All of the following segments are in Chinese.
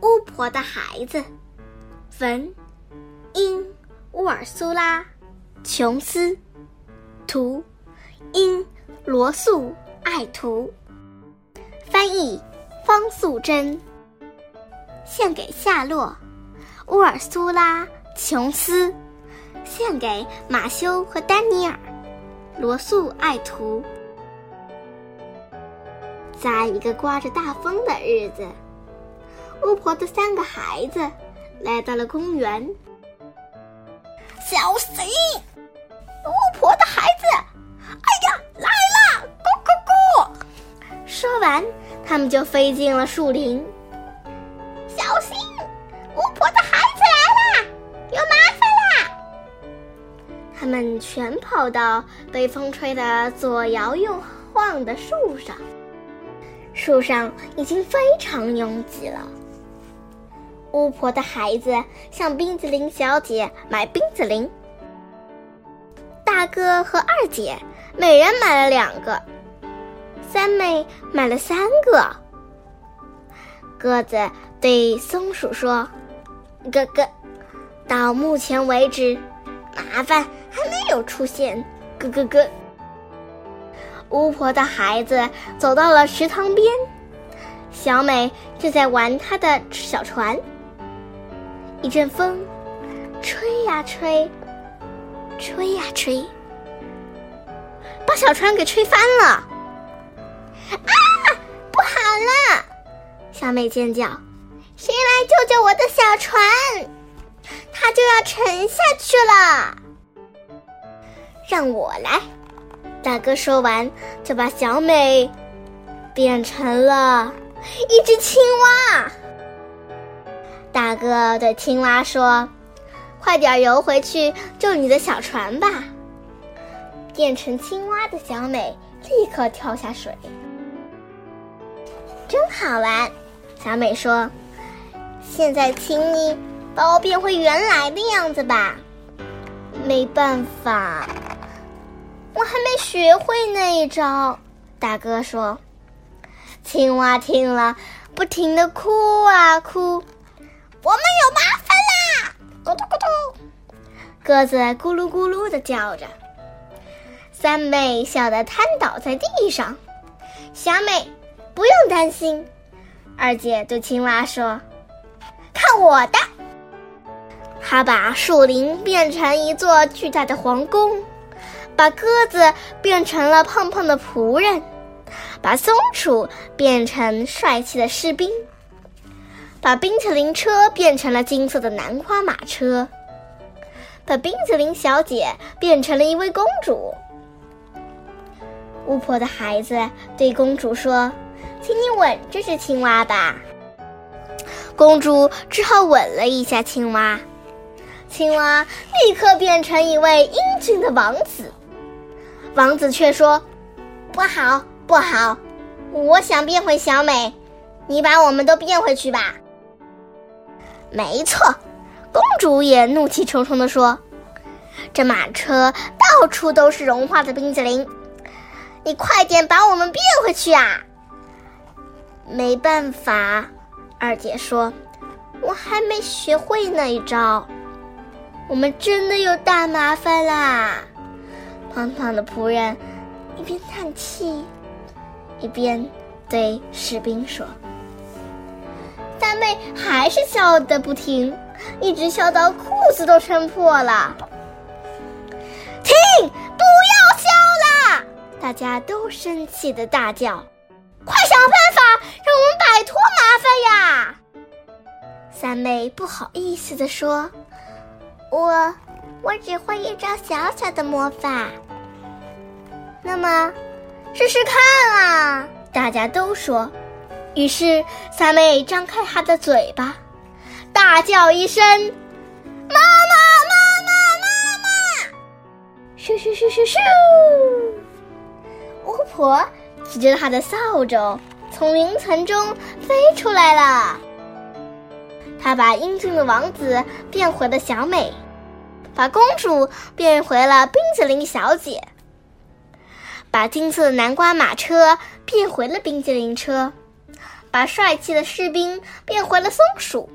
巫婆的孩子，文，英乌尔苏拉·琼斯，图，英罗素·爱图，翻译方素珍。献给夏洛·乌尔苏拉·琼斯，献给马修和丹尼尔·罗素·爱图。在一个刮着大风的日子。巫婆的三个孩子来到了公园。小心！巫婆的孩子，哎呀，来了！咕咕咕！说完，他们就飞进了树林。小心！巫婆的孩子来了，有麻烦啦！他们全跑到被风吹得左摇右晃的树上，树上已经非常拥挤了。巫婆的孩子向冰淇淋小姐买冰淇淋。大哥和二姐每人买了两个，三妹买了三个。鸽子对松鼠说：“哥哥，到目前为止，麻烦还没有出现。”咯咯咯。巫婆的孩子走到了池塘边，小美正在玩她的小船。一阵风，吹呀吹，吹呀吹，把小船给吹翻了！啊，不好了！小美尖叫：“谁来救救我的小船？它就要沉下去了！”让我来！大哥说完，就把小美变成了一只青蛙。大哥对青蛙说：“快点游回去救你的小船吧！”变成青蛙的小美立刻跳下水，真好玩。小美说：“现在，请你把我变回原来的样子吧。”没办法，我还没学会那一招。大哥说：“青蛙听了，不停的哭啊哭。”我们有麻烦啦！咕嘟咕嘟，鸽子咕噜咕噜的叫着。三妹笑得瘫倒在地上。小美，不用担心。二姐对青蛙说：“看我的！”她把树林变成一座巨大的皇宫，把鸽子变成了胖胖的仆人，把松鼠变成帅气的士兵。把冰淇淋车变成了金色的南瓜马车，把冰淇淋小姐变成了一位公主。巫婆的孩子对公主说：“请你吻这只青蛙吧。”公主只好吻了一下青蛙，青蛙立刻变成一位英俊的王子。王子却说：“不好，不好，我想变回小美，你把我们都变回去吧。”没错，公主也怒气冲冲地说：“这马车到处都是融化的冰淇淋，你快点把我们变回去啊！”没办法，二姐说：“我还没学会那一招，我们真的有大麻烦啦！”胖胖的仆人一边叹气，一边对士兵说。三妹还是笑得不停，一直笑到裤子都撑破了。停！不要笑了！大家都生气的大叫：“快想办法让我们摆脱麻烦呀！”三妹不好意思的说：“我，我只会一招小小的魔法。”那么，试试看啊！大家都说。于是，三妹张开她的嘴巴，大叫一声：“妈妈，妈妈，妈妈！”咻咻咻咻咻！巫婆举着她的扫帚从云层中飞出来了。她把英俊的王子变回了小美，把公主变回了冰淇淋小姐，把金色的南瓜马车变回了冰淇淋车。把帅气的士兵变回了松鼠，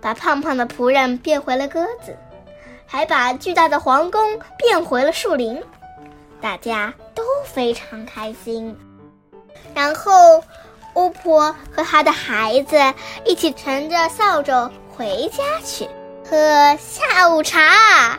把胖胖的仆人变回了鸽子，还把巨大的皇宫变回了树林。大家都非常开心。然后，巫婆和她的孩子一起乘着扫帚回家去喝下午茶。